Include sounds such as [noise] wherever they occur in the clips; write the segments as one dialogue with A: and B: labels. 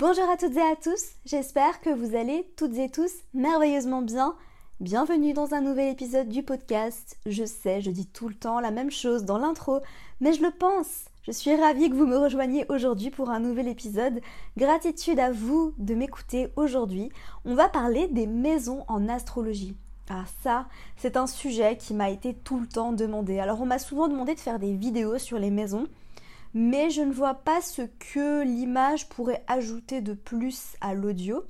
A: Bonjour à toutes et à tous, j'espère que vous allez toutes et tous merveilleusement bien. Bienvenue dans un nouvel épisode du podcast. Je sais, je dis tout le temps la même chose dans l'intro, mais je le pense. Je suis ravie que vous me rejoigniez aujourd'hui pour un nouvel épisode. Gratitude à vous de m'écouter aujourd'hui. On va parler des maisons en astrologie. Ah ça, c'est un sujet qui m'a été tout le temps demandé. Alors on m'a souvent demandé de faire des vidéos sur les maisons mais je ne vois pas ce que l'image pourrait ajouter de plus à l'audio.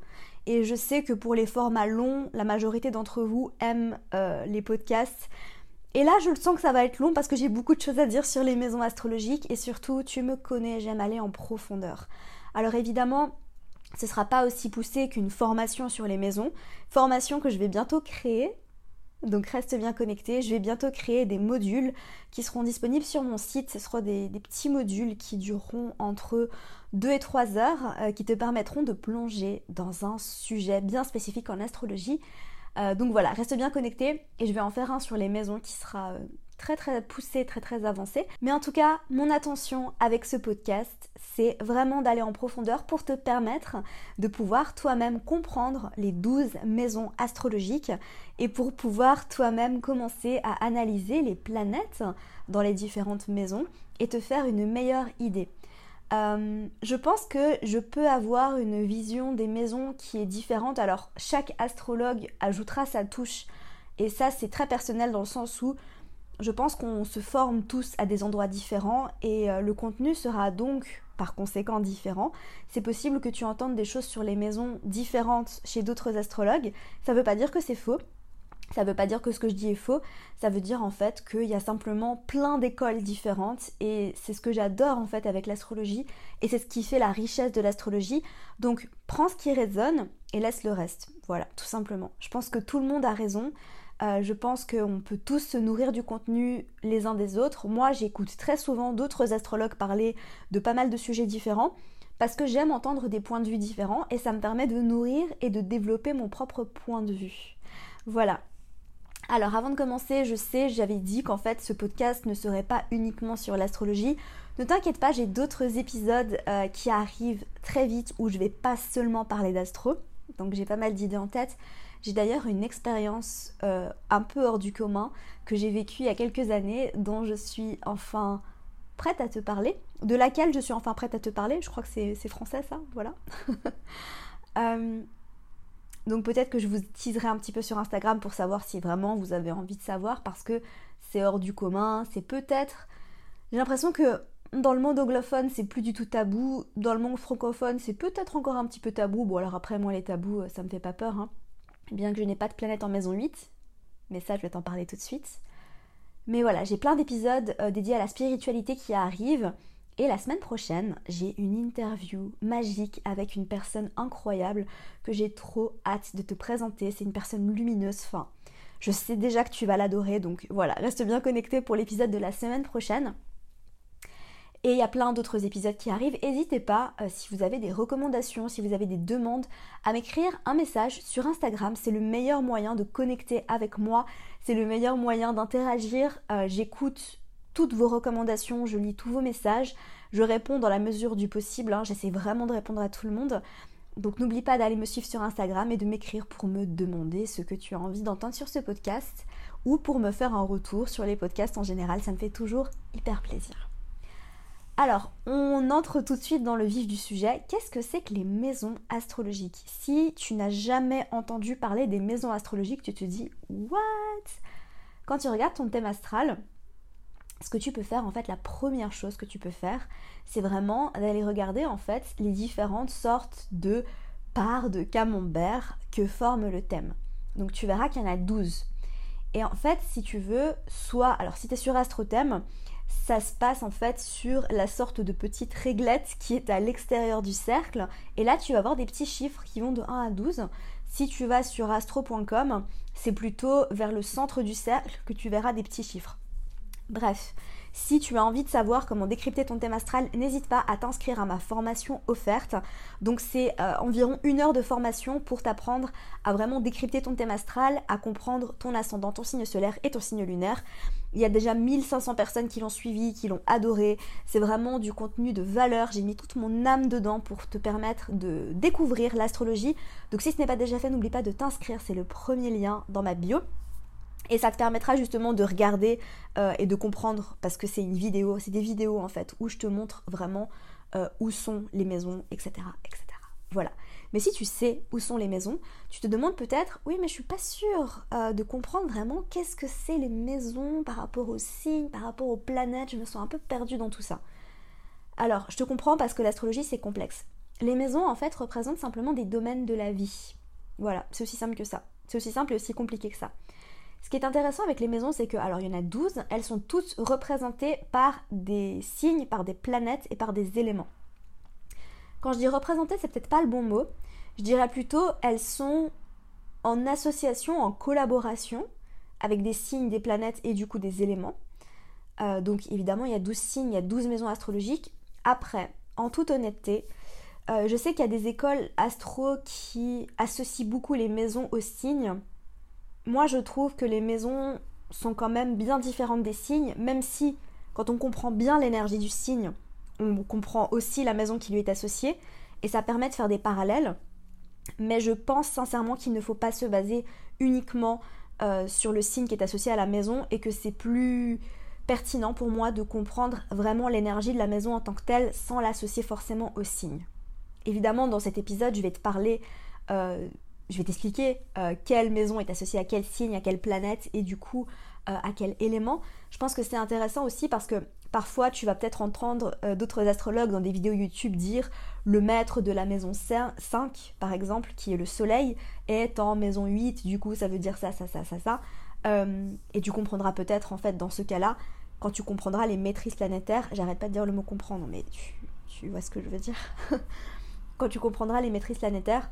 A: Et je sais que pour les formats longs, la majorité d'entre vous aiment euh, les podcasts. Et là, je le sens que ça va être long parce que j'ai beaucoup de choses à dire sur les maisons astrologiques et surtout, tu me connais, j'aime aller en profondeur. Alors évidemment, ce ne sera pas aussi poussé qu'une formation sur les maisons, formation que je vais bientôt créer donc reste bien connecté. Je vais bientôt créer des modules qui seront disponibles sur mon site. Ce seront des, petits modules qui dureront entre 2 et 3 heures, euh, qui te permettront de plonger dans un sujet bien spécifique en astrologie. Euh, donc voilà, reste bien connecté et je vais en faire un sur les maisons qui sera euh, très très poussé, très très avancé. Mais en tout cas, mon attention avec ce podcast, c'est vraiment d'aller en profondeur pour te permettre de pouvoir toi-même comprendre les 12 maisons astrologiques et pour pouvoir toi-même commencer à analyser les planètes dans les différentes maisons et te faire une meilleure idée. Euh, je pense que je peux avoir une vision des maisons qui est différente. Alors, chaque astrologue ajoutera sa touche. Et ça, c'est très personnel dans le sens où je pense qu'on se forme tous à des endroits différents et euh, le contenu sera donc par conséquent différent. C'est possible que tu entendes des choses sur les maisons différentes chez d'autres astrologues. Ça ne veut pas dire que c'est faux. Ça ne veut pas dire que ce que je dis est faux, ça veut dire en fait qu'il y a simplement plein d'écoles différentes et c'est ce que j'adore en fait avec l'astrologie et c'est ce qui fait la richesse de l'astrologie. Donc prends ce qui résonne et laisse le reste. Voilà, tout simplement. Je pense que tout le monde a raison. Euh, je pense qu'on peut tous se nourrir du contenu les uns des autres. Moi, j'écoute très souvent d'autres astrologues parler de pas mal de sujets différents parce que j'aime entendre des points de vue différents et ça me permet de nourrir et de développer mon propre point de vue. Voilà. Alors avant de commencer, je sais, j'avais dit qu'en fait ce podcast ne serait pas uniquement sur l'astrologie. Ne t'inquiète pas, j'ai d'autres épisodes euh, qui arrivent très vite où je vais pas seulement parler d'astro. Donc j'ai pas mal d'idées en tête. J'ai d'ailleurs une expérience euh, un peu hors du commun que j'ai vécue il y a quelques années, dont je suis enfin prête à te parler, de laquelle je suis enfin prête à te parler. Je crois que c'est français ça, voilà. [laughs] Euh, donc peut-être que je vous teaserai un petit peu sur Instagram pour savoir si vraiment vous avez envie de savoir, parce que c'est hors du commun, c'est peut-être... J'ai l'impression que dans le monde anglophone, c'est plus du tout tabou. Dans le monde francophone, c'est peut-être encore un petit peu tabou. Bon, alors après, moi, les tabous, ça me fait pas peur. Hein bien que je n'ai pas de planète en maison 8, mais ça je vais t'en parler tout de suite. Mais voilà, j'ai plein d'épisodes euh, dédiés à la spiritualité qui arrivent. Et la semaine prochaine, j'ai une interview magique avec une personne incroyable que j'ai trop hâte de te présenter. C'est une personne lumineuse, fin. Je sais déjà que tu vas l'adorer, donc voilà, reste bien connecté pour l'épisode de la semaine prochaine. Et il y a plein d'autres épisodes qui arrivent. N'hésitez pas, euh, si vous avez des recommandations, si vous avez des demandes, à m'écrire un message sur Instagram. C'est le meilleur moyen de connecter avec moi. C'est le meilleur moyen d'interagir. Euh, j'écoute toutes vos recommandations, je lis tous vos messages. Je réponds dans la mesure du possible. Hein. J'essaie vraiment de répondre à tout le monde. Donc n'oublie pas d'aller me suivre sur Instagram et de m'écrire pour me demander ce que tu as envie d'entendre sur ce podcast ou pour me faire un retour sur les podcasts en général. Ça me fait toujours hyper plaisir. Alors, on entre tout de suite dans le vif du sujet. Qu'est-ce que c'est que les maisons astrologiques? Si tu n'as jamais entendu parler des maisons astrologiques, tu te dis What? Quand tu regardes ton thème astral, ce que tu peux faire, en fait, la première chose que tu peux faire, c'est vraiment d'aller regarder, en fait, les différentes sortes de parts de camembert que forme le thème. Donc, tu verras qu'il y en a 12. Et en fait, si tu veux, soit, alors si tu es sur AstroThème, ça se passe en fait sur la sorte de petite réglette qui est à l'extérieur du cercle. Et là, tu vas avoir des petits chiffres qui vont de 1 à 12. Si tu vas sur astro.com, c'est plutôt vers le centre du cercle que tu verras des petits chiffres. Bref, Si tu as envie de savoir comment décrypter ton thème astral, n'hésite pas à t'inscrire à ma formation offerte. Donc c'est euh, environ une heure de formation pour t'apprendre à vraiment décrypter ton thème astral, à comprendre ton ascendant, ton signe solaire et ton signe lunaire. Il y a déjà 1500 personnes qui l'ont suivi, qui l'ont adoré. C'est vraiment du contenu de valeur. J'ai mis toute mon âme dedans pour te permettre de découvrir l'astrologie. Donc si ce n'est pas déjà fait, n'oublie pas de t'inscrire. C'est le premier lien dans ma bio. Et ça te permettra justement de regarder euh, et de comprendre, parce que c'est une vidéo, c'est des vidéos en fait, où je te montre vraiment euh, où sont les maisons, etc., etc. Voilà. Mais si tu sais où sont les maisons, tu te demandes peut-être, oui, mais je suis pas sûre euh, de comprendre vraiment qu'est-ce que c'est les maisons par rapport aux signes, par rapport aux planètes. Je me sens un peu perdue dans tout ça. Alors, je te comprends parce que l'astrologie c'est complexe. Les maisons en fait représentent simplement des domaines de la vie. Voilà, c'est aussi simple que ça. C'est aussi simple et aussi compliqué que ça. Ce qui est intéressant avec les maisons, c'est que, alors il y en a 12, elles sont toutes représentées par des signes, par des planètes et par des éléments. Quand je dis représentées, c'est peut-être pas le bon mot. Je dirais plutôt elles sont en association, en collaboration avec des signes, des planètes et du coup des éléments. Euh, donc évidemment, il y a 12 signes, il y a 12 maisons astrologiques. Après, en toute honnêteté, euh, je sais qu'il y a des écoles astro qui associent beaucoup les maisons aux signes moi je trouve que les maisons sont quand même bien différentes des signes, même si quand on comprend bien l'énergie du signe, on comprend aussi la maison qui lui est associée, et ça permet de faire des parallèles. Mais je pense sincèrement qu'il ne faut pas se baser uniquement euh, sur le signe qui est associé à la maison et que c'est plus pertinent pour moi de comprendre vraiment l'énergie de la maison en tant que telle sans l'associer forcément au signe. Évidemment, dans cet épisode, je vais te parler euh, je vais t'expliquer euh, quelle maison est associée à quel signe, à quelle planète et du coup à quel élément. Je pense que c'est intéressant aussi parce que parfois tu vas peut-être entendre euh, d'autres astrologues dans des vidéos YouTube dire le maître de la maison 5 par exemple, qui est le soleil, est en maison 8, du coup ça veut dire ça, ça, ça, ça, ça. et tu comprendras peut-être en fait dans ce cas-là, quand tu comprendras les maîtrises planétaires, j'arrête pas de dire le mot comprendre, mais tu, vois ce que je veux dire. [laughs] quand tu comprendras les maîtrises planétaires,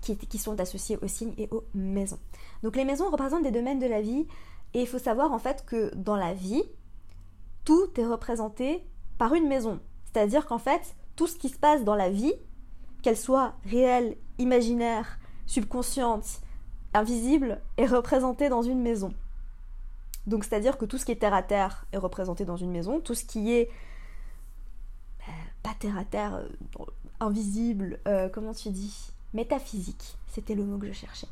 A: qui, sont associés aux signes et aux maisons. Donc les maisons représentent des domaines de la vie et il faut savoir en fait que dans la vie, tout est représenté par une maison. C'est-à-dire qu'en fait, tout ce qui se passe dans la vie, qu'elle soit réelle, imaginaire, subconsciente, invisible, est représenté dans une maison. Donc c'est-à-dire que tout ce qui est terre à terre est représenté dans une maison, tout ce qui est euh, pas terre à terre, euh, invisible, euh, comment tu dis? Métaphysique, c'était le mot que je cherchais,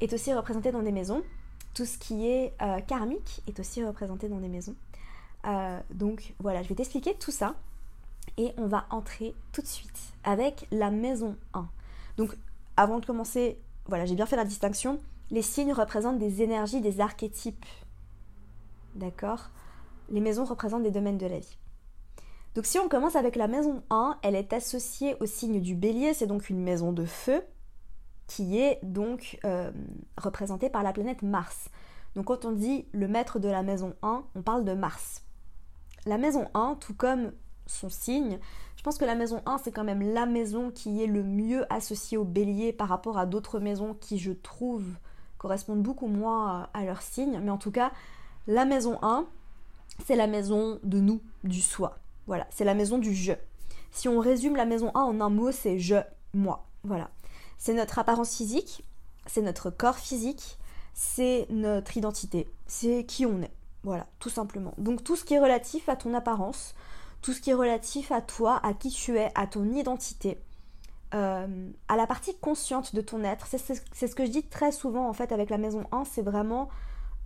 A: est aussi représenté dans des maisons. Tout ce qui est euh, karmique est aussi représenté dans des maisons. Euh, donc voilà, je vais t'expliquer tout ça et on va entrer tout de suite avec la maison 1. Donc avant de commencer, voilà, j'ai bien fait la distinction. Les signes représentent des énergies, des archétypes. D'accord? Les maisons représentent des domaines de la vie. Donc si on commence avec la maison 1, elle est associée au signe du bélier, c'est donc une maison de feu qui est donc euh, représentée par la planète Mars. Donc quand on dit le maître de la maison 1, on parle de Mars. La maison 1, tout comme son signe, je pense que la maison 1, c'est quand même la maison qui est le mieux associée au bélier par rapport à d'autres maisons qui, je trouve, correspondent beaucoup moins à leur signe. Mais en tout cas, la maison 1, c'est la maison de nous, du soi. Voilà, c'est la maison du je. Si on résume la maison 1 en un mot, c'est je, moi. Voilà. C'est notre apparence physique, c'est notre corps physique, c'est notre identité, c'est qui on est. Voilà, tout simplement. Donc tout ce qui est relatif à ton apparence, tout ce qui est relatif à toi, à qui tu es, à ton identité, euh, à la partie consciente de ton être. C'est ce que je dis très souvent en fait avec la maison 1, c'est vraiment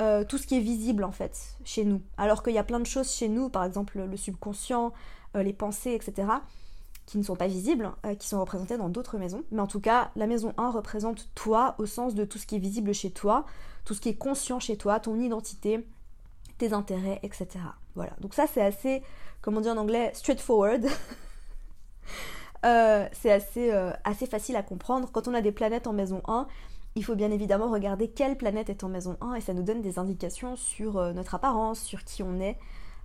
A: euh, tout ce qui est visible en fait chez nous. Alors qu'il y a plein de choses chez nous, par exemple le subconscient, euh, les pensées, etc., qui ne sont pas visibles, euh, qui sont représentées dans d'autres maisons. Mais en tout cas, la maison 1 représente toi au sens de tout ce qui est visible chez toi, tout ce qui est conscient chez toi, ton identité, tes intérêts, etc. Voilà. Donc ça c'est assez, comment dire en anglais, straightforward. [laughs] c'est assez, assez facile à comprendre. Quand on a des planètes en maison 1, il faut bien évidemment regarder quelle planète est en maison 1 et ça nous donne des indications sur euh, notre apparence, sur qui on est.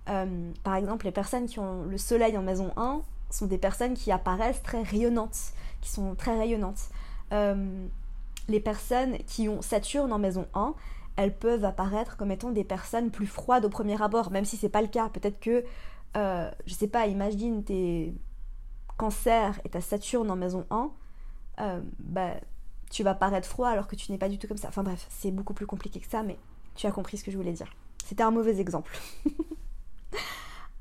A: Euh, par exemple, les personnes qui ont le soleil en maison 1 sont des personnes qui apparaissent très rayonnantes, qui sont très rayonnantes. Euh, les personnes qui ont Saturne en maison 1, elles peuvent apparaître comme étant des personnes plus froides au premier abord, même si c'est pas le cas. Peut-être que, euh, je sais pas, imagine tes cancers et ta Saturne en maison 1, euh, bah, tu vas paraître froid alors que tu n'es pas du tout comme ça. Enfin bref, c'est beaucoup plus compliqué que ça, mais tu as compris ce que je voulais dire. C'était un mauvais exemple. [laughs]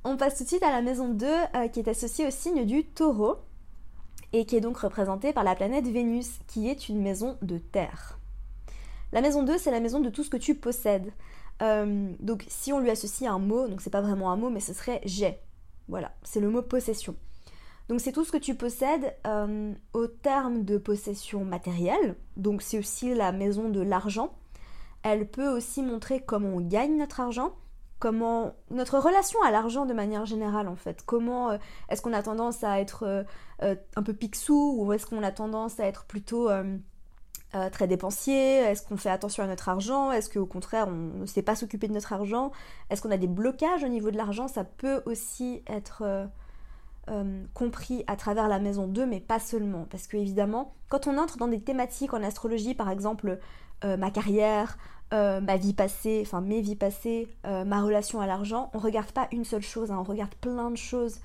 A: On passe tout de suite à la maison 2 euh, qui est associée au signe du taureau et qui est donc représentée par la planète Vénus qui est une maison de terre. La maison 2 c'est la maison de tout ce que tu possèdes. Euh, donc si on lui associe un mot, donc c'est pas vraiment un mot mais ce serait j'ai. Voilà, c'est le mot possession. Donc c'est tout ce que tu possèdes euh, au terme de possession matérielle. Donc c'est aussi la maison de l'argent. Elle peut aussi montrer comment on gagne notre argent comment notre relation à l'argent de manière générale en fait. Comment euh, est-ce qu'on a tendance à être euh, euh, un peu pixou ou est-ce qu'on a tendance à être plutôt très dépensier? Est-ce qu'on fait attention à notre argent? Est-ce qu'au contraire on ne sait pas s'occuper de notre argent? Est-ce qu'on a des blocages au niveau de l'argent? Ça peut aussi être compris à travers la maison 2 mais pas seulement. Parce que évidemment quand on entre dans des thématiques en astrologie par exemple ma carrière, euh, ma vie passée, enfin mes vies passées, euh, ma relation à l'argent, on regarde pas une seule chose, hein, on regarde plein de choses.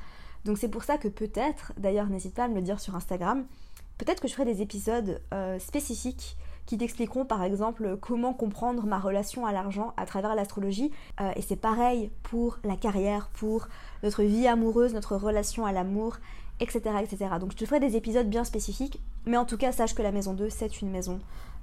A: Donc c'est pour ça que peut-être, d'ailleurs n'hésite pas à me le dire sur Instagram, peut-être que je ferai des épisodes euh, spécifiques qui t'expliqueront par exemple comment comprendre ma relation à l'argent à travers l'astrologie. et c'est pareil pour la carrière, pour notre vie amoureuse, notre relation à l'amour, etc., etc. Donc je te ferai des épisodes bien spécifiques, mais en tout cas sache que la maison 2 c'est une maison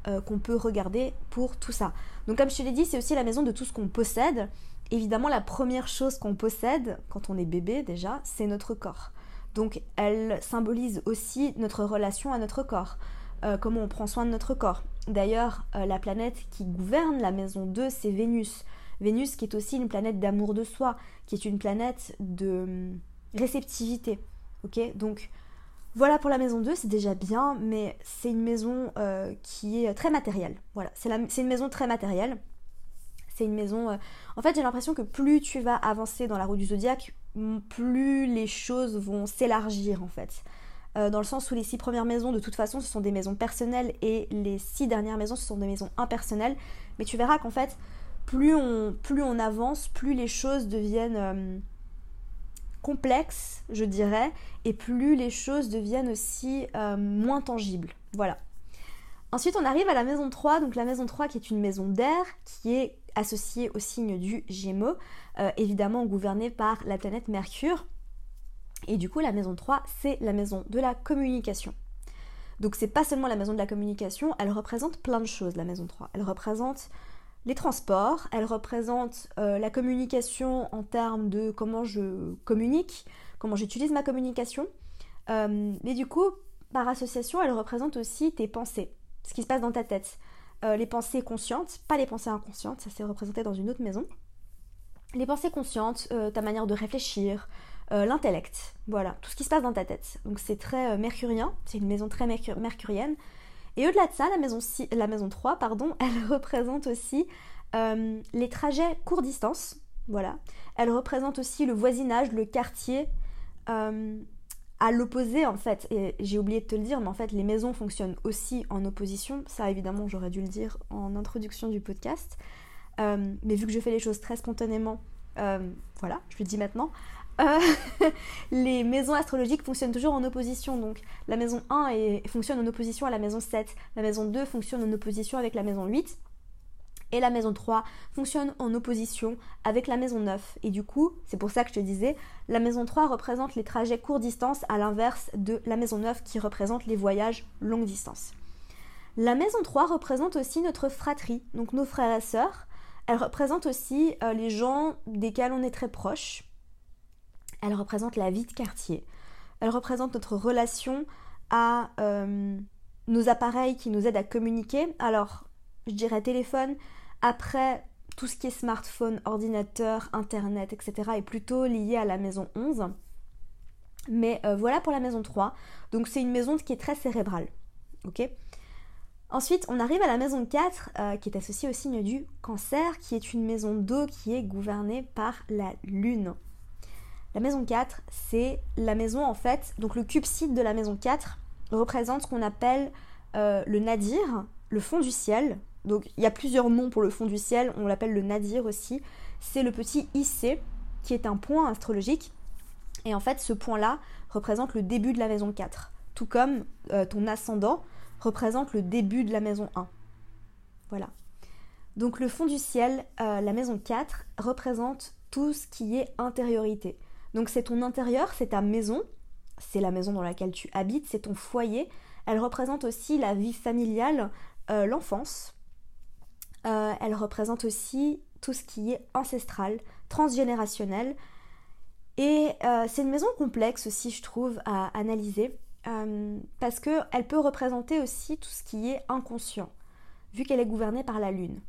A: euh, qu'on peut regarder pour tout ça. Donc comme je te l'ai dit, c'est aussi la maison de tout ce qu'on possède. Évidemment, la première chose qu'on possède quand on est bébé déjà, c'est notre corps. Donc elle symbolise aussi notre relation à notre corps, euh, comment on prend soin de notre corps. D'ailleurs, euh, la planète qui gouverne la maison 2, c'est Vénus. Vénus qui est aussi une planète d'amour de soi, qui est une planète de hum, réceptivité. Ok? Donc voilà pour la maison 2, c'est déjà bien, mais c'est une maison euh, qui est très matérielle. Voilà, c'est une maison très matérielle. C'est une maison... Euh, en fait, j'ai l'impression que plus tu vas avancer dans la roue du zodiaque, plus les choses vont s'élargir en fait. Euh, dans le sens où les six premières maisons, de toute façon, ce sont des maisons personnelles et les six dernières maisons, ce sont des maisons impersonnelles. Mais tu verras qu'en fait, plus on, plus on avance, plus les choses deviennent complexe, je dirais, et plus les choses deviennent aussi euh, moins tangibles. Voilà. Ensuite, on arrive à la maison 3, donc la maison 3 qui est une maison d'air, qui est associée au signe du Gémeaux, euh, évidemment gouvernée par la planète Mercure. Et du coup, la maison 3, c'est la maison de la communication. Donc c'est pas seulement la maison de la communication, elle représente plein de choses, la maison 3. Elle représente les transports, elle représente euh, la communication en termes de comment je communique, comment j'utilise ma communication. Euh, mais du coup, par association, elle représente aussi tes pensées, ce qui se passe dans ta tête. Euh, les pensées conscientes, pas les pensées inconscientes, ça s'est représenté dans une autre maison. Les pensées conscientes, ta manière de réfléchir, l'intellect, voilà, tout ce qui se passe dans ta tête. Donc c'est très mercurien, c'est une maison très mercurienne. Et au-delà de ça, la maison, la maison 3, pardon, [laughs] elle représente aussi euh, les trajets court distance. Voilà. Elle représente aussi le voisinage, le quartier. Euh, à l'opposé, en fait, et j'ai oublié de te le dire, mais en fait, les maisons fonctionnent aussi en opposition. Ça, évidemment, j'aurais dû le dire en introduction du podcast. Euh, mais vu que je fais les choses très spontanément, voilà, je le dis maintenant. Euh, [laughs] les maisons astrologiques fonctionnent toujours en opposition. Donc la maison 1 fonctionne en opposition à la maison 7, la maison 2 fonctionne en opposition avec la maison 8. Et la maison 3 fonctionne en opposition avec la maison 9. Et du coup, c'est pour ça que je te disais, la maison 3 représente les trajets court distance à l'inverse de la maison 9 qui représente les voyages longue distance. La maison 3 représente aussi notre fratrie, donc nos frères et sœurs. Elle représente aussi euh, les gens desquels on est très proche, elle représente la vie de quartier. Elle représente notre relation à euh, nos appareils qui nous aident à communiquer. Alors, je dirais téléphone. Après, tout ce qui est smartphone, ordinateur, internet, etc. est plutôt lié à la maison 11. Mais euh, voilà pour la maison 3. Donc c'est une maison qui est très cérébrale. Ok? Ensuite, on arrive à la maison 4, euh, qui est associée au signe du cancer, qui est une maison d'eau qui est gouvernée par la lune. La maison 4, c'est la maison en fait, donc le cube-site de la maison 4 représente ce qu'on appelle euh, le nadir, le fond du ciel, Donc il y a plusieurs noms pour le fond du ciel, on l'appelle le nadir aussi. C'est le petit IC qui est un point astrologique. Et en fait, ce point-là représente le début de la maison 4. Tout comme euh, ton ascendant représente le début de la maison 1. Voilà. Donc le fond du ciel, euh, la maison 4, représente tout ce qui est intériorité. Donc c'est ton intérieur, c'est ta maison, c'est la maison dans laquelle tu habites, c'est ton foyer. Elle représente aussi la vie familiale, euh, l'enfance. Euh, elle représente aussi tout ce qui est ancestral, transgénérationnel. Et c'est une maison complexe aussi, je trouve, à analyser, parce qu'elle peut représenter aussi tout ce qui est inconscient, vu qu'elle est gouvernée par la lune.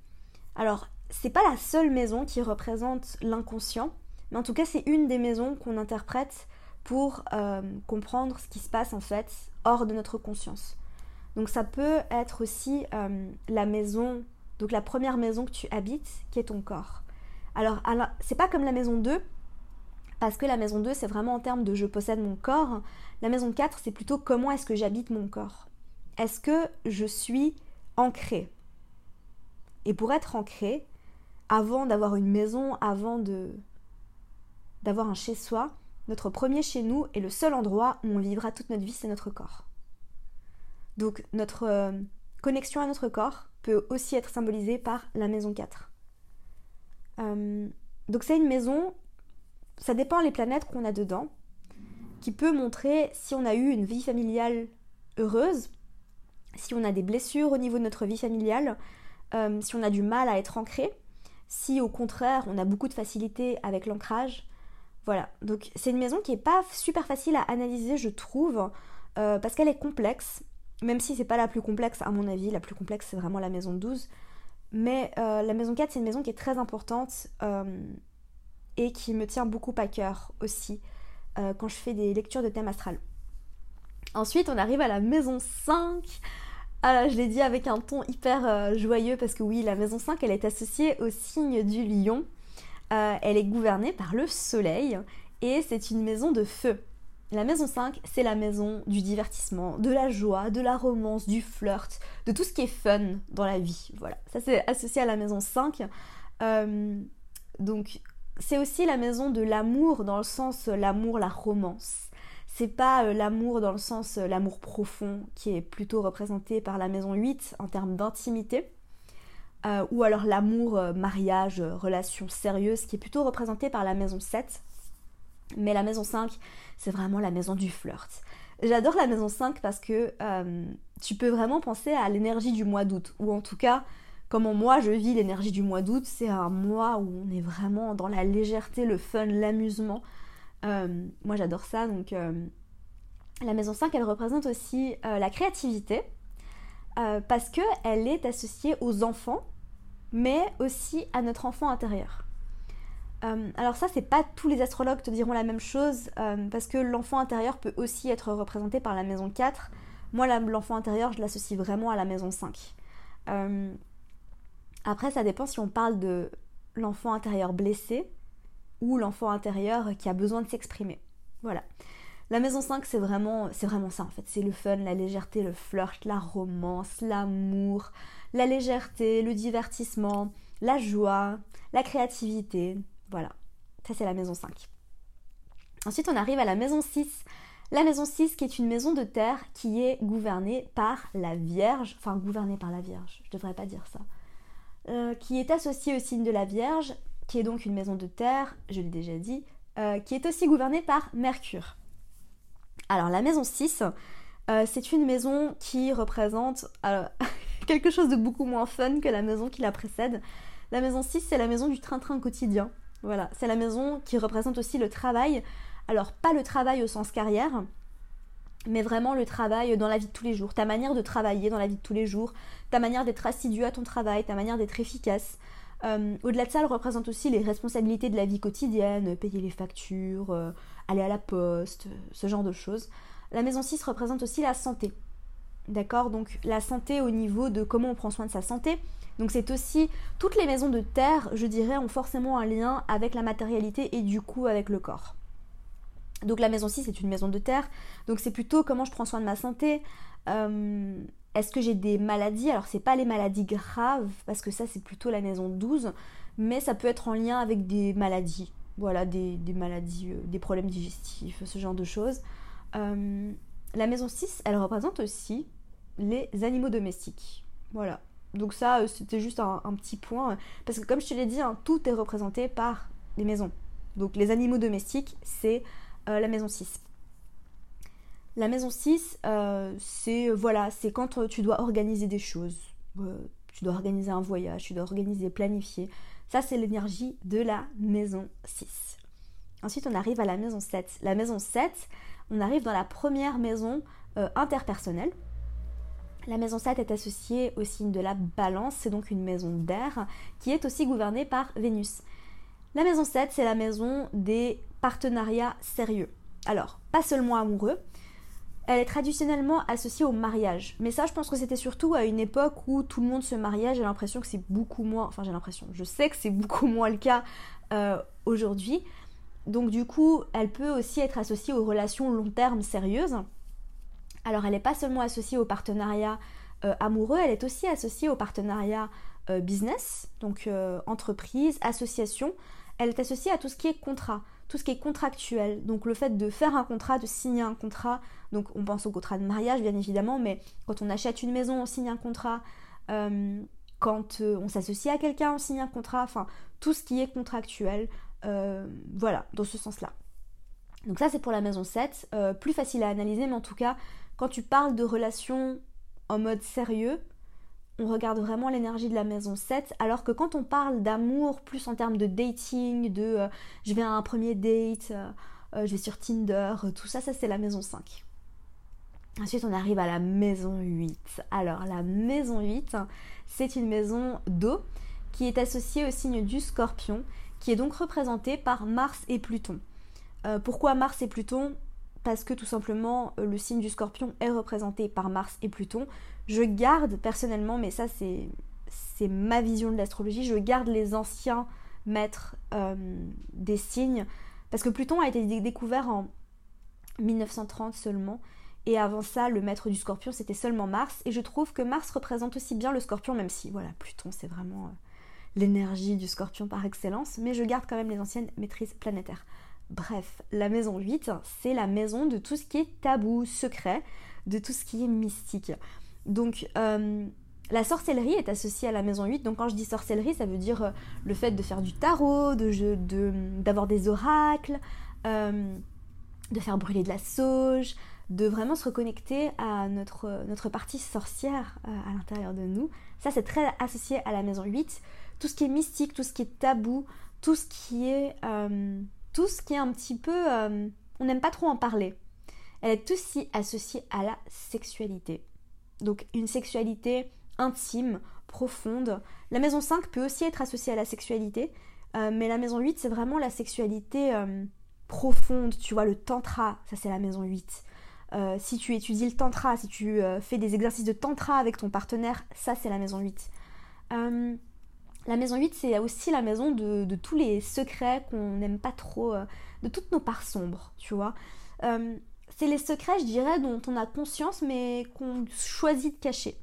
A: Alors, c'est pas la seule maison qui représente l'inconscient, mais en tout cas, c'est une des maisons qu'on interprète pour euh, comprendre ce qui se passe en fait hors de notre conscience. Donc, ça peut être aussi euh, la maison, donc la première maison que tu habites, qui est ton corps. Alors, c'est pas comme la maison 2, parce que la maison 2, c'est vraiment en termes de je possède mon corps. La maison 4, c'est plutôt comment est-ce que j'habite mon corps. Est-ce que je suis ancrée? Et pour être ancré, avant d'avoir une maison, avant de d'avoir un chez-soi, notre premier chez nous et le seul endroit où on vivra toute notre vie, c'est notre corps. Donc notre euh, connexion à notre corps peut aussi être symbolisée par la maison 4. Euh, donc c'est une maison, ça dépend les planètes qu'on a dedans, qui peut montrer si on a eu une vie familiale heureuse, si on a des blessures au niveau de notre vie familiale, euh, si on a du mal à être ancré, si au contraire on a beaucoup de facilité avec l'ancrage. Voilà, donc c'est une maison qui n'est pas super facile à analyser, je trouve, euh, parce qu'elle est complexe, même si c'est pas la plus complexe à mon avis, la plus complexe c'est vraiment la maison 12. Mais euh, la maison 4 c'est une maison qui est très importante et qui me tient beaucoup à cœur aussi quand je fais des lectures de thème astral. Ensuite on arrive à la maison 5 ah je l'ai dit avec un ton hyper euh, joyeux parce que oui, la maison 5, elle est associée au signe du lion. Euh, elle est gouvernée par le soleil et c'est une maison de feu. La maison 5, c'est la maison du divertissement, de la joie, de la romance, du flirt, de tout ce qui est fun dans la vie. Voilà, ça c'est associé à la maison 5. Euh, donc c'est aussi la maison de l'amour dans le sens l'amour, la romance c'est pas euh, l'amour dans le sens euh, l'amour profond qui est plutôt représenté par la maison 8 en termes d'intimité, euh, ou alors l'amour mariage, relation sérieuse qui est plutôt représenté par la maison 7. Mais la maison 5, c'est vraiment la maison du flirt. J'adore la maison 5 parce que tu peux vraiment penser à l'énergie du mois d'août, ou en tout cas, comment moi je vis l'énergie du mois d'août, c'est un mois où on est vraiment dans la légèreté, le fun, l'amusement. Euh, moi j'adore ça, donc euh, la maison 5 elle représente aussi euh, la créativité parce qu'elle est associée aux enfants, mais aussi à notre enfant intérieur. alors ça, c'est pas tous les astrologues te diront la même chose, parce que l'enfant intérieur peut aussi être représenté par la maison 4. Moi, l'enfant intérieur, je l'associe vraiment à la maison 5. après, ça dépend si on parle de l'enfant intérieur blessé, ou l'enfant intérieur qui a besoin de s'exprimer. Voilà. La maison 5, c'est vraiment, c'est vraiment ça en fait. C'est le fun, la légèreté, le flirt, la romance, l'amour, la légèreté, le divertissement, la joie, la créativité. Voilà. Ça, c'est la maison 5. Ensuite, on arrive à la maison 6. La maison 6 qui est une maison de terre qui est gouvernée par la Vierge, enfin gouvernée par la Vierge, je devrais pas dire ça, euh, qui est associée au signe de la Vierge qui est donc une maison de terre, je l'ai déjà dit, euh, qui est aussi gouvernée par Mercure. Alors la maison 6, euh, c'est une maison qui représente euh, [laughs] quelque chose de beaucoup moins fun que la maison qui la précède. La maison 6, c'est la maison du train-train quotidien. Voilà, c'est la maison qui représente aussi le travail. Alors pas le travail au sens carrière, mais vraiment le travail dans la vie de tous les jours, ta manière de travailler dans la vie de tous les jours, ta manière d'être assidu à ton travail, ta manière d'être efficace, euh, au-delà de ça, elle représente aussi les responsabilités de la vie quotidienne, payer les factures, aller à la poste, ce genre de choses. La maison 6 représente aussi la santé. D'accord? Donc la santé au niveau de comment on prend soin de sa santé. Donc c'est aussi toutes les maisons de terre, je dirais, ont forcément un lien avec la matérialité et du coup avec le corps. Donc la maison 6 est une maison de terre, donc c'est plutôt comment je prends soin de ma santé, euh, est-ce que j'ai des maladies? Alors c'est pas les maladies graves parce que ça c'est plutôt la maison 12, mais ça peut être en lien avec des maladies. Voilà, des, maladies, euh, des problèmes digestifs, ce genre de choses. Euh, la maison 6, elle représente aussi les animaux domestiques. Voilà. Donc ça, euh, c'était juste un, petit point. Parce que comme je te l'ai dit, hein, tout est représenté par les maisons. Donc les animaux domestiques, c'est la maison 6. La maison 6, euh, c'est voilà, c'est quand tu dois organiser des choses. Tu dois organiser un voyage, tu dois organiser, planifier. Ça, c'est l'énergie de la maison 6. Ensuite, on arrive à la maison 7. La maison 7, on arrive dans la première maison interpersonnelle. La maison 7 est associée au signe de la balance, c'est donc une maison d'air qui est aussi gouvernée par Vénus. La maison 7, c'est la maison des partenariats sérieux. Alors, pas seulement amoureux, elle est traditionnellement associée au mariage. Mais ça, je pense que c'était surtout à une époque où tout le monde se mariait. J'ai l'impression que c'est beaucoup moins. Enfin, j'ai l'impression. Je sais que c'est beaucoup moins le cas euh, aujourd'hui. Donc, du coup, elle peut aussi être associée aux relations long terme sérieuses. Alors, elle n'est pas seulement associée au partenariat euh, amoureux, elle est aussi associée au partenariat euh, business, donc entreprise, association. Elle est associée à tout ce qui est contrat tout ce qui est contractuel. Donc le fait de faire un contrat, de signer un contrat, donc on pense au contrat de mariage bien évidemment, mais quand on achète une maison, on signe un contrat. Euh, quand euh, on s'associe à quelqu'un, on signe un contrat. Enfin, tout ce qui est contractuel. Euh, voilà, dans ce sens-là. Donc ça c'est pour la maison 7. plus facile à analyser, mais en tout cas, quand tu parles de relations en mode sérieux, on regarde vraiment l'énergie de la maison 7, alors que quand on parle d'amour plus en termes de dating, de euh, je vais à un premier date, euh, euh, je vais sur Tinder, tout ça, ça c'est la maison 5. Ensuite, on arrive à la maison 8. Alors, la maison 8, c'est une maison d'eau qui est associée au signe du scorpion, qui est donc représentée par Mars et Pluton. pourquoi Mars et Pluton? Parce que tout simplement, le signe du scorpion est représenté par Mars et Pluton. Je garde personnellement, mais ça c'est, ma vision de l'astrologie, je garde les anciens maîtres euh, des signes, parce que Pluton a été découvert en 1930 seulement, et avant ça, le maître du scorpion, c'était seulement Mars, et je trouve que Mars représente aussi bien le scorpion, même si, voilà, Pluton, c'est vraiment euh, l'énergie du scorpion par excellence, mais je garde quand même les anciennes maîtrises planétaires. Bref, la maison 8, c'est la maison de tout ce qui est tabou, secret, de tout ce qui est mystique. Donc, euh, la sorcellerie est associée à la maison 8. Donc, quand je dis sorcellerie, ça veut dire euh, le fait de faire du tarot, d'avoir de, des oracles, euh, de faire brûler de la sauge, de vraiment se reconnecter à notre, notre partie sorcière à l'intérieur de nous. Ça, c'est très associé à la maison 8. Tout ce qui est mystique, tout ce qui est tabou, tout ce qui est, tout ce qui est un petit peu... on n'aime pas trop en parler. Elle est aussi associée à la sexualité. Donc une sexualité intime, profonde. La maison 5 peut aussi être associée à la sexualité, euh, mais la maison 8, c'est vraiment la sexualité euh, profonde, tu vois, le tantra, ça c'est la maison 8. Euh, si tu étudies le tantra, si tu fais des exercices de tantra avec ton partenaire, ça c'est la maison 8. la maison 8, c'est aussi la maison de, de tous les secrets qu'on n'aime pas trop, de toutes nos parts sombres, tu vois c'est les secrets, je dirais, dont on a conscience mais qu'on choisit de cacher.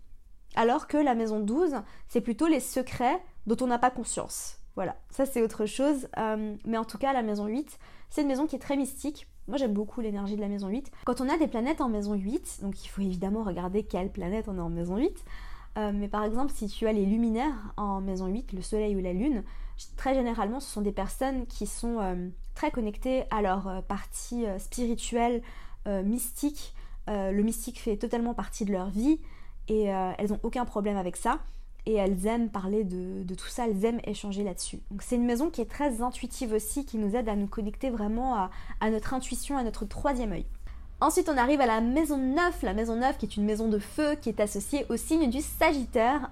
A: Alors que la maison 12, c'est plutôt les secrets dont on n'a pas conscience. Voilà, ça c'est autre chose. Euh, mais en tout cas, la maison 8, c'est une maison qui est très mystique. Moi j'aime beaucoup l'énergie de la maison 8. Quand on a des planètes en maison 8, donc il faut évidemment regarder quelle planète on a en maison 8. Euh, mais par exemple, si tu as les luminaires en maison 8, le soleil ou la lune, très généralement ce sont des personnes qui sont euh, très connectées à leur partie spirituelle, mystique. Euh, le mystique fait totalement partie de leur vie et euh, elles n'ont aucun problème avec ça. Et elles aiment parler de, tout ça, elles aiment échanger là-dessus. Donc c'est une maison qui est très intuitive aussi, qui nous aide à nous connecter vraiment à, à notre intuition, à notre troisième œil. Ensuite, on arrive à la maison 9, la maison 9 qui est une maison de feu qui est associée au signe du Sagittaire,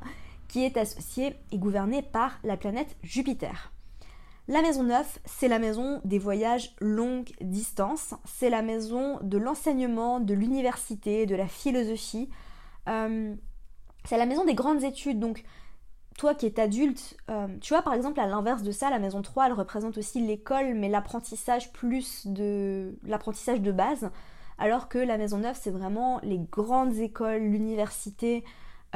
A: qui est associée et gouvernée par la planète Jupiter. La maison 9, c'est la maison des voyages longue distance, c'est la maison de l'enseignement, de l'université, de la philosophie. Euh, c'est la maison des grandes études. Donc, toi qui es adulte, euh, tu vois, par exemple, à l'inverse de ça, la maison 3, elle représente aussi l'école, mais l'apprentissage plus de l'apprentissage de base. alors que la maison 9, c'est vraiment les grandes écoles, l'université,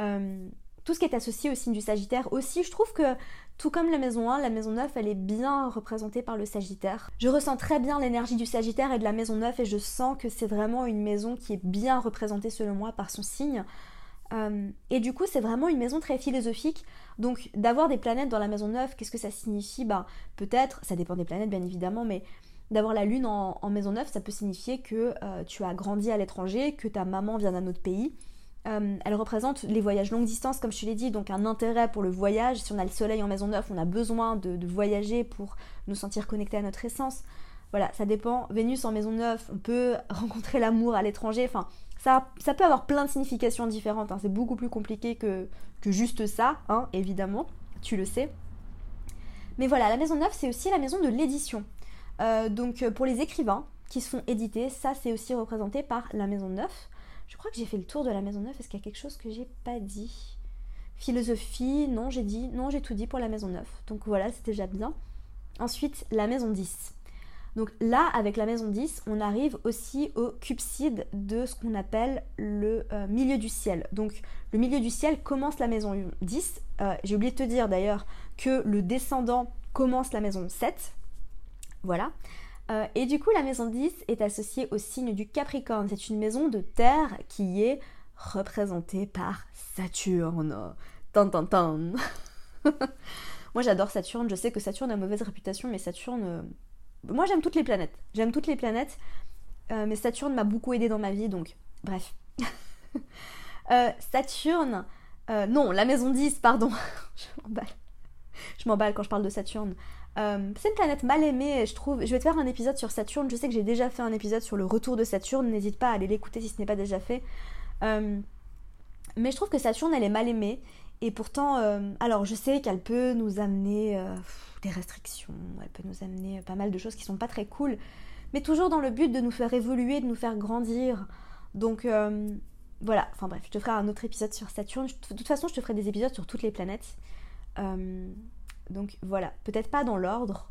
A: euh, tout ce qui est associé au signe du Sagittaire. Aussi, je trouve que tout comme la maison 1, la maison 9, elle est bien représentée par le Sagittaire. Je ressens très bien l'énergie du Sagittaire et de la maison 9 et je sens que c'est vraiment une maison qui est bien représentée selon moi par son signe. Euh, et du coup, c'est vraiment une maison très philosophique. Donc, d'avoir des planètes dans la maison 9, qu'est-ce que ça signifie? Ben, peut-être, ça dépend des planètes bien évidemment, mais d'avoir la lune en, maison 9, ça peut signifier que euh, tu as grandi à l'étranger, que ta maman vient d'un autre pays. Euh, elle représente les voyages longue distance, comme je te l'ai dit, donc un intérêt pour le voyage. Si on a le soleil en maison 9, on a besoin de, voyager pour nous sentir connectés à notre essence. Voilà, ça dépend. Vénus en maison 9, on peut [laughs] rencontrer l'amour à l'étranger. Enfin, ça, peut avoir plein de significations différentes. Hein. C'est beaucoup plus compliqué que, juste ça, hein, évidemment. Tu le sais. Mais voilà, la maison 9, c'est aussi la maison de l'édition. Euh, donc pour les écrivains qui se font éditer, ça c'est aussi représenté par la maison 9. Je crois que j'ai fait le tour de la maison 9. Est-ce qu'il y a quelque chose que j'ai pas dit? Philosophie, non, j'ai dit, non, j'ai tout dit pour la maison 9. Donc voilà, c'était déjà bien. Ensuite, la maison 10. Donc là, avec la maison 10, on arrive aussi au cupside de ce qu'on appelle le euh, milieu du ciel. Donc le milieu du ciel commence la maison 10. Euh, j'ai oublié de te dire d'ailleurs que le descendant commence la maison 7. Voilà. Euh, et du coup, la maison 10 est associée au signe du Capricorne. C'est une maison de terre qui est représentée par Saturne. Tan, tan, tan. [laughs] Moi j'adore Saturne, je sais que Saturne a mauvaise réputation, mais Saturne moi, j'aime toutes les planètes. J'aime toutes les planètes. Euh, mais Saturne m'a beaucoup aidé dans ma vie, donc bref. [laughs] Euh, Saturne. Euh, non, la maison 10, pardon. [laughs] je m'emballe. Je m'emballe quand je parle de Saturne. C'est une planète mal aimée, je trouve. Je vais te faire un épisode sur Saturne. Je sais que j'ai déjà fait un épisode sur le retour de Saturne. N'hésite pas à aller l'écouter si ce n'est pas déjà fait. mais je trouve que Saturne, elle est mal aimée. Et pourtant, alors je sais qu'elle peut nous amener des restrictions, elle peut nous amener pas mal de choses qui sont pas très cool, mais toujours dans le but de nous faire évoluer, de nous faire grandir. Donc euh, voilà, enfin bref, je te ferai un autre épisode sur Saturne. De toute façon, je te ferai des épisodes sur toutes les planètes. Euh, donc voilà, peut-être pas dans l'ordre,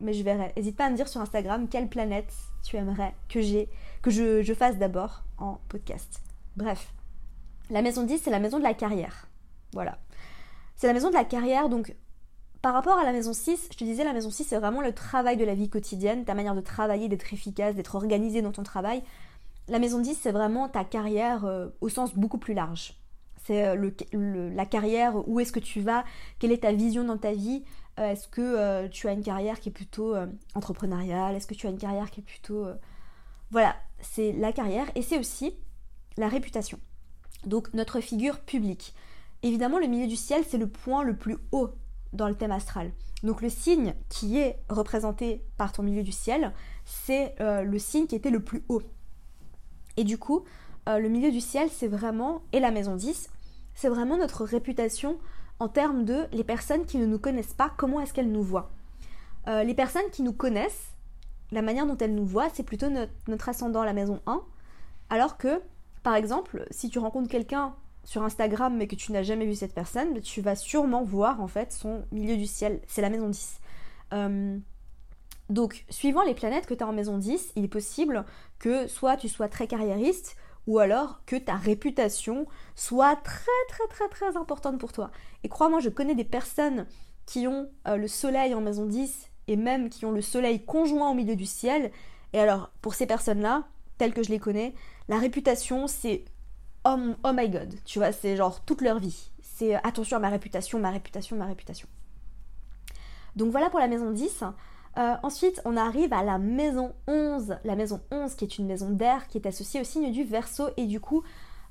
A: mais je verrai. N'hésite pas à me dire sur Instagram quelle planète tu aimerais que j'ai, que je, fasse d'abord en podcast. Bref, la maison 10, c'est la maison de la carrière. Voilà. C'est la maison de la carrière, donc par rapport à la maison 6, je te disais, la maison 6, c'est vraiment le travail de la vie quotidienne, ta manière de travailler, d'être efficace, d'être organisé dans ton travail. La maison 10, c'est vraiment ta carrière euh, au sens beaucoup plus large. C'est euh, la carrière, où est-ce que tu vas, quelle est ta vision dans ta vie. Euh, est-ce que tu as une carrière qui est plutôt entrepreneuriale Est-ce que tu as une carrière qui est plutôt... Voilà, c'est la carrière et c'est aussi la réputation. Donc notre figure publique. Évidemment, le milieu du ciel, c'est le point le plus haut dans le thème astral. Donc le signe qui est représenté par ton milieu du ciel, c'est euh, le signe qui était le plus haut. Et du coup, euh, le milieu du ciel, c'est vraiment, et la maison 10, c'est vraiment notre réputation en termes de les personnes qui ne nous connaissent pas, comment est-ce qu'elles nous voient. Euh, les personnes qui nous connaissent, la manière dont elles nous voient, c'est plutôt notre, ascendant, la maison 1. Alors que, par exemple, si tu rencontres quelqu'un sur Instagram mais que tu n'as jamais vu cette personne, tu vas sûrement voir en fait son milieu du ciel. C'est la maison 10. Euh, donc, suivant les planètes que tu as en maison 10, il est possible que soit tu sois très carriériste ou alors que ta réputation soit très très très très importante pour toi. Et crois-moi, je connais des personnes qui ont euh, le soleil en maison 10 et même qui ont le soleil conjoint au milieu du ciel. Et alors, pour ces personnes-là, telles que je les connais, la réputation, c'est oh, oh, my god, tu vois, c'est genre toute leur vie. C'est euh, attention à ma réputation, ma réputation, ma réputation. Donc voilà pour la maison 10. Euh, ensuite, on arrive à la maison 11. La maison 11 qui est une maison d'air qui est associée au signe du Verseau et du coup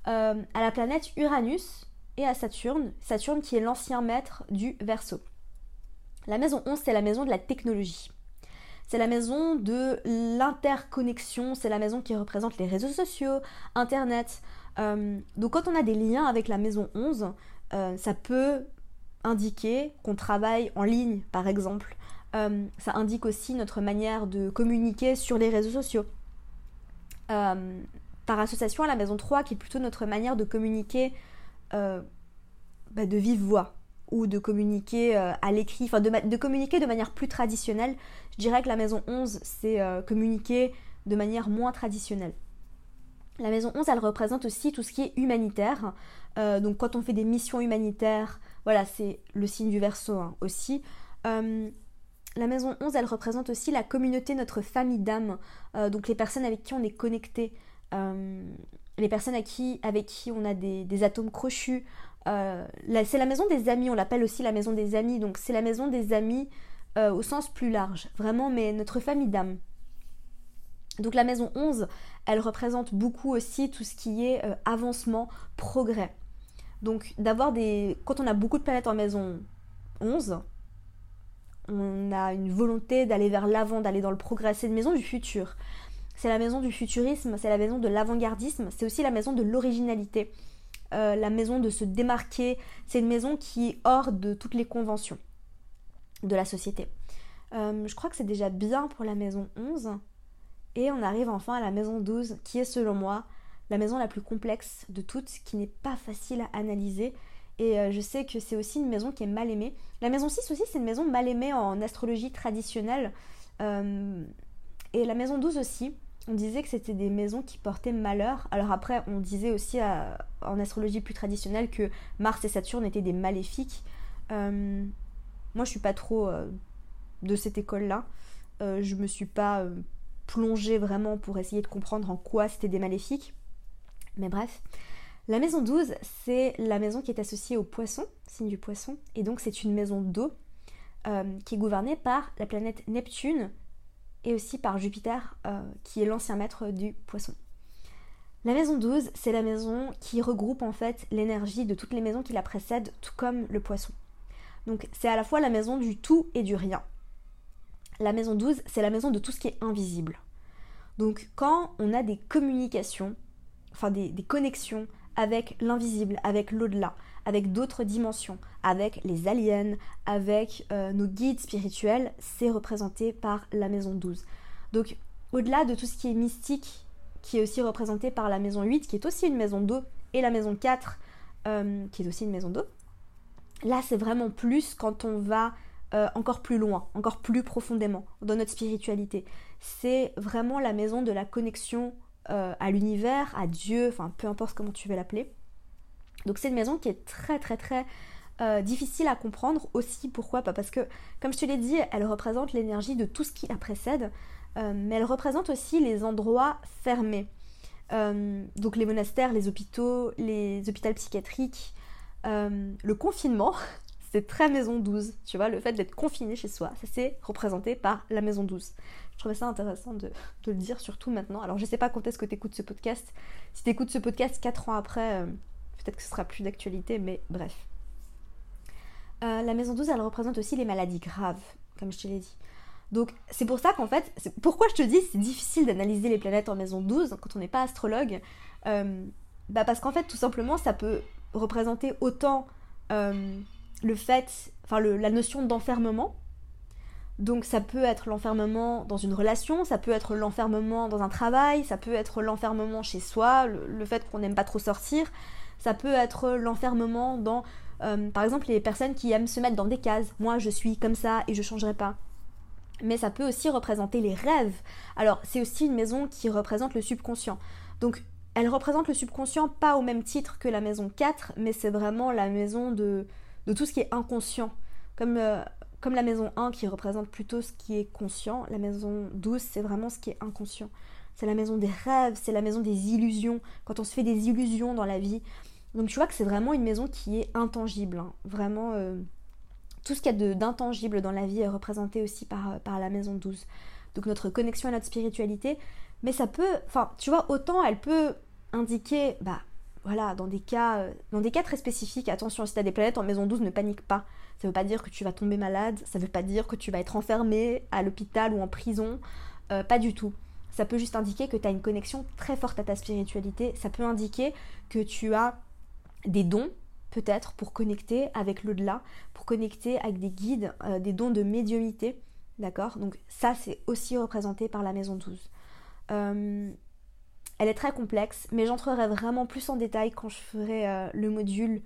A: euh, à la planète Uranus et à Saturne. Saturne qui est l'ancien maître du Verseau. La maison 11, c'est la maison de la technologie. C'est la maison de l'interconnexion, c'est la maison qui représente les réseaux sociaux, Internet, euh, donc quand on a des liens avec la maison 11, euh, ça peut indiquer qu'on travaille en ligne, par exemple. Euh, ça indique aussi notre manière de communiquer sur les réseaux sociaux. par association à la maison 3, qui est plutôt notre manière de communiquer bah, de vive voix ou de communiquer à l'écrit, enfin de, communiquer de manière plus traditionnelle. Je dirais que la maison 11, c'est communiquer de manière moins traditionnelle. La maison 11, elle représente aussi tout ce qui est humanitaire. Euh, donc quand on fait des missions humanitaires, voilà, c'est le signe du verso hein, aussi. Euh, la maison 11, elle représente aussi la communauté, notre famille d'âme, euh, donc les personnes avec qui on est connecté, les personnes avec qui, avec qui on a des, atomes crochus. c'est la maison des amis, on l'appelle aussi la maison des amis, donc c'est la maison des amis au sens plus large, vraiment, mais notre famille d'âme. Donc la maison 11, elle représente beaucoup aussi tout ce qui est avancement, progrès. Donc d'avoir des... Quand on a beaucoup de planètes en maison 11, on a une volonté d'aller vers l'avant, d'aller dans le progrès. C'est une maison du futur. C'est la maison du futurisme, c'est la maison de l'avant-gardisme, c'est aussi la maison de l'originalité, euh, la maison de se démarquer. C'est une maison qui est hors de toutes les conventions de la société. Euh, je crois que c'est déjà bien pour la maison 11. Et on arrive enfin à la maison 12, qui est selon moi la maison la plus complexe de toutes, qui n'est pas facile à analyser. Et euh, je sais que c'est aussi une maison qui est mal aimée. La maison 6 aussi, c'est une maison mal aimée en astrologie traditionnelle. Euh, et la maison 12 aussi, on disait que c'était des maisons qui portaient malheur. Alors après, on disait aussi euh, en astrologie plus traditionnelle que Mars et Saturne étaient des maléfiques. moi, je suis pas trop de cette école-là. je me suis pas plongée vraiment pour essayer de comprendre en quoi c'était des maléfiques. Mais bref, la maison 12, c'est la maison qui est associée au poisson, signe du poisson, et donc c'est une maison d'eau euh, qui est gouvernée par la planète Neptune et aussi par Jupiter, euh, qui est l'ancien maître du poisson. La maison 12, c'est la maison qui regroupe en fait l'énergie de toutes les maisons qui la précèdent, tout comme le poisson. Donc c'est à la fois la maison du tout et du rien. La maison 12, c'est la maison de tout ce qui est invisible. Donc quand on a des communications enfin des, connexions avec l'invisible, avec l'au-delà, avec d'autres dimensions, avec les aliens, avec euh, nos guides spirituels, c'est représenté par la maison 12. Donc au-delà de tout ce qui est mystique, qui est aussi représenté par la maison 8, qui est aussi une maison d'eau, et la maison 4, euh, qui est aussi une maison d'eau, là c'est vraiment plus quand on va euh, encore plus loin, encore plus profondément dans notre spiritualité. C'est vraiment la maison de la connexion euh, à l'univers, à Dieu, enfin peu importe comment tu veux l'appeler. Donc c'est une maison qui est très très très euh, difficile à comprendre aussi. Pourquoi? Pas Parce que, comme je te l'ai dit, elle représente l'énergie de tout ce qui la précède, euh, mais elle représente aussi les endroits fermés. donc les monastères, les hôpitaux, les hôpitaux psychiatriques, le confinement, [laughs] c'est très maison 12, tu vois, le fait d'être confiné chez soi, ça c'est représenté par la maison 12. Je trouvais ça intéressant de, le dire, surtout maintenant. Alors je sais pas quand est-ce que tu écoutes ce podcast. Si tu écoutes ce podcast 4 ans après, euh, peut-être que ce sera plus d'actualité, mais bref. Euh, la maison 12, elle représente aussi les maladies graves, comme je te l'ai dit. Donc c'est pour ça qu'en fait, pourquoi je te dis c'est difficile d'analyser les planètes en maison 12 quand on n'est pas astrologue euh, bah Parce qu'en fait, tout simplement, ça peut représenter autant le fait, enfin la notion d'enfermement. Donc ça peut être l'enfermement dans une relation, ça peut être l'enfermement dans un travail, ça peut être l'enfermement chez soi, le, fait qu'on n'aime pas trop sortir, ça peut être l'enfermement dans, euh, par exemple, les personnes qui aiment se mettre dans des cases. Moi, je suis comme ça et je changerai pas. Mais ça peut aussi représenter les rêves. Alors, c'est aussi une maison qui représente le subconscient. Donc, elle représente le subconscient pas au même titre que la maison 4, mais c'est vraiment la maison de, de tout ce qui est inconscient. Comme, euh, comme la maison 1 qui représente plutôt ce qui est conscient, la maison 12 c'est vraiment ce qui est inconscient. C'est la maison des rêves, c'est la maison des illusions, quand on se fait des illusions dans la vie. Donc tu vois que c'est vraiment une maison qui est intangible. Hein. Vraiment, euh, tout ce qu'il y a d'intangible dans la vie est représenté aussi par, euh, par la maison 12. Donc notre connexion à notre spiritualité. Mais ça peut, enfin, tu vois, autant elle peut indiquer, bah, voilà, dans des cas, euh, dans des cas très spécifiques, attention, si tu as des planètes en maison 12, ne panique pas. Ça veut pas dire que tu vas tomber malade, ça veut pas dire que tu vas être enfermé à l'hôpital ou en prison, euh, pas du tout. Ça peut juste indiquer que tu as une connexion très forte à ta spiritualité, ça peut indiquer que tu as des dons, peut-être, pour connecter avec l'au-delà, pour connecter avec des guides, euh, des dons de médiumité, d'accord? Donc ça, c'est aussi représenté par la maison 12. Elle est très complexe, mais j'entrerai vraiment plus en détail quand je ferai euh, le module.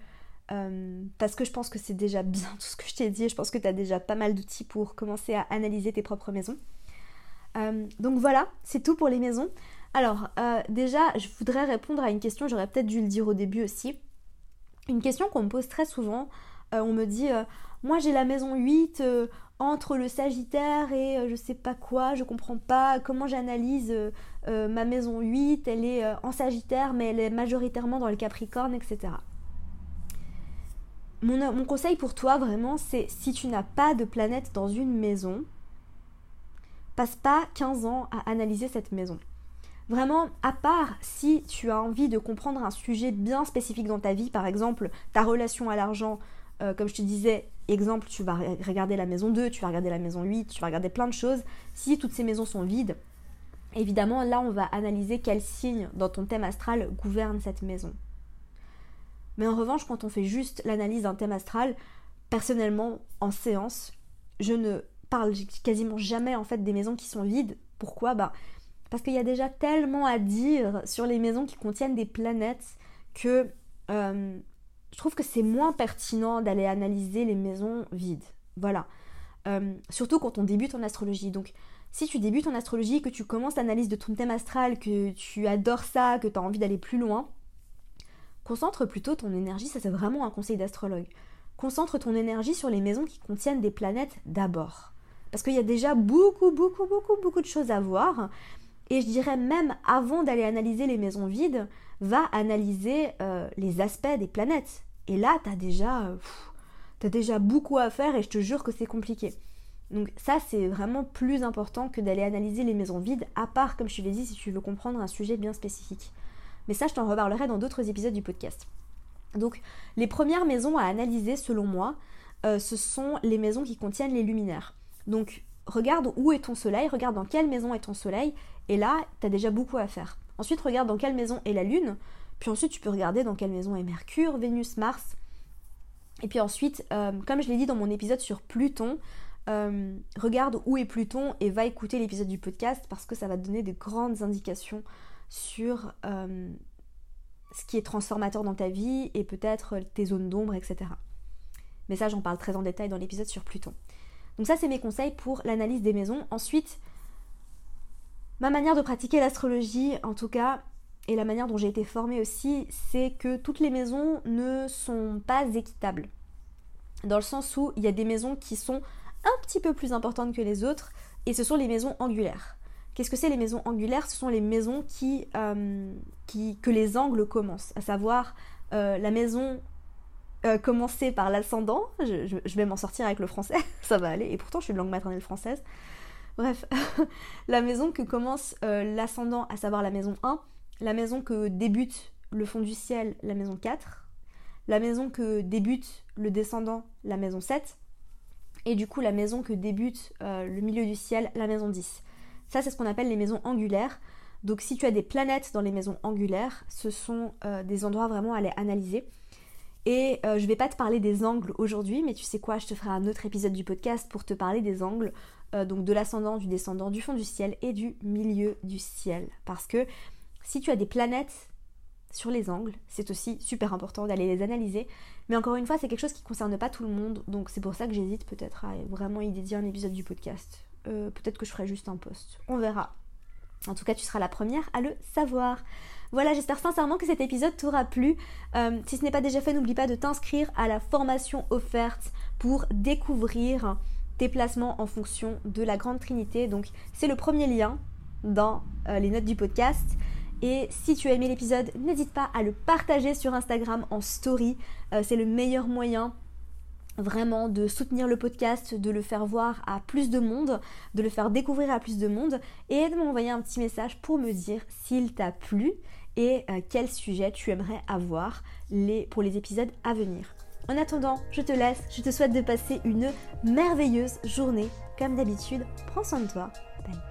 A: Euh, parce que je pense que c'est déjà bien tout ce que je t'ai dit. Je pense que tu as déjà pas mal d'outils pour commencer à analyser tes propres maisons. Euh, donc voilà, c'est tout pour les maisons. Alors, euh, déjà, je voudrais répondre à une question, j'aurais peut-être dû le dire au début aussi. Une question qu'on me pose très souvent, on me dit, moi j'ai la maison 8 entre le Sagittaire et je sais pas quoi, je comprends pas comment j'analyse ma maison 8, elle est en Sagittaire mais elle est majoritairement dans le Capricorne, etc. mon conseil pour toi vraiment, c'est si tu n'as pas de planète dans une maison, passe pas 15 ans à analyser cette maison. Vraiment, à part si tu as envie de comprendre un sujet bien spécifique dans ta vie, par exemple ta relation à l'argent, euh, comme je te disais, exemple, tu vas regarder la maison 2, tu vas regarder la maison 8, tu vas regarder plein de choses. Si toutes ces maisons sont vides, évidemment, là, on va analyser quel signe dans ton thème astral gouverne cette maison. Mais en revanche, quand on fait juste l'analyse d'un thème astral, personnellement, en séance, je ne parle quasiment jamais en fait des maisons qui sont vides. Pourquoi? Bah parce qu'il y a déjà tellement à dire sur les maisons qui contiennent des planètes que euh, je trouve que c'est moins pertinent d'aller analyser les maisons vides. Voilà. Euh, surtout quand on débute en astrologie. Donc, si tu débutes en astrologie, que tu commences l'analyse de ton thème astral, que tu adores ça, que tu as envie d'aller plus loin, concentre plutôt ton énergie, ça c'est vraiment un conseil d'astrologue. Concentre ton énergie sur les maisons qui contiennent des planètes d'abord. Parce qu'il y a déjà beaucoup, beaucoup, beaucoup, beaucoup de choses à voir. Et je dirais même avant d'aller analyser les maisons vides, va analyser euh, les aspects des planètes. Et là, tu as déjà, as déjà beaucoup à faire et je te jure que c'est compliqué. Donc ça, c'est vraiment plus important que d'aller analyser les maisons vides, à part, comme je te l'ai dit, si tu veux comprendre un sujet bien spécifique. Mais ça, je t'en reparlerai dans d'autres épisodes du podcast. Donc, les premières maisons à analyser, selon moi, euh, ce sont les maisons qui contiennent les luminaires. Donc, regarde où est ton soleil, regarde dans quelle maison est ton soleil, et là, tu as déjà beaucoup à faire. Ensuite, regarde dans quelle maison est la Lune, puis ensuite, tu peux regarder dans quelle maison est Mercure, Vénus, Mars. Et puis ensuite, euh, comme je l'ai dit dans mon épisode sur Pluton, euh, regarde où est Pluton et va écouter l'épisode du podcast parce que ça va te donner de grandes indications sur euh, ce qui est transformateur dans ta vie et peut-être tes zones d'ombre, etc. Mais ça, j'en parle très en détail dans l'épisode sur Pluton. Donc ça, c'est mes conseils pour l'analyse des maisons. Ensuite, ma manière de pratiquer l'astrologie, en tout cas, et la manière dont j'ai été formée aussi, c'est que toutes les maisons ne sont pas équitables. Dans le sens où il y a des maisons qui sont un petit peu plus importantes que les autres, et ce sont les maisons angulaires. Qu'est-ce que c'est les maisons angulaires? Ce sont les maisons qui, euh, qui, que les angles commencent, à savoir euh, la maison euh, commencer par l'ascendant. Je, vais m'en sortir avec le français, [laughs] ça va aller. Et pourtant, je suis de langue maternelle française. Bref, [laughs] la maison que commence l'ascendant, à savoir la maison 1, la maison que débute le fond du ciel, la maison 4, la maison que débute le descendant, la maison 7, et du coup la maison que débute le milieu du ciel, la maison 10. Ça, c'est ce qu'on appelle les maisons angulaires. Donc si tu as des planètes dans les maisons angulaires, ce sont des endroits vraiment à aller analyser. Et euh, je vais pas te parler des angles aujourd'hui, mais tu sais quoi, je te ferai un autre épisode du podcast pour te parler des angles, euh, donc de l'ascendant, du descendant, du fond du ciel et du milieu du ciel. Parce que si tu as des planètes sur les angles, c'est aussi super important d'aller les analyser. Mais encore une fois, c'est quelque chose qui ne concerne pas tout le monde, donc c'est pour ça que j'hésite peut-être à vraiment y dédier un épisode du podcast. Euh, peut-être que je ferai juste un post. On verra. En tout cas, tu seras la première à le savoir. Voilà, j'espère sincèrement que cet épisode t'aura plu. Euh, si ce n'est pas déjà fait, n'oublie pas de t'inscrire à la formation offerte pour découvrir tes placements en fonction de la Grande Trinité. Donc c'est le premier lien dans euh, les notes du podcast. Et si tu as aimé l'épisode, n'hésite pas à le partager sur Instagram en story. C'est le meilleur moyen vraiment de soutenir le podcast, de le faire voir à plus de monde, de le faire découvrir à plus de monde et de m'envoyer un petit message pour me dire s'il t'a plu et euh, quel sujet tu aimerais avoir pour les épisodes à venir. En attendant, je te laisse, je te souhaite de passer une merveilleuse journée. Comme d'habitude, prends soin de toi. Bye.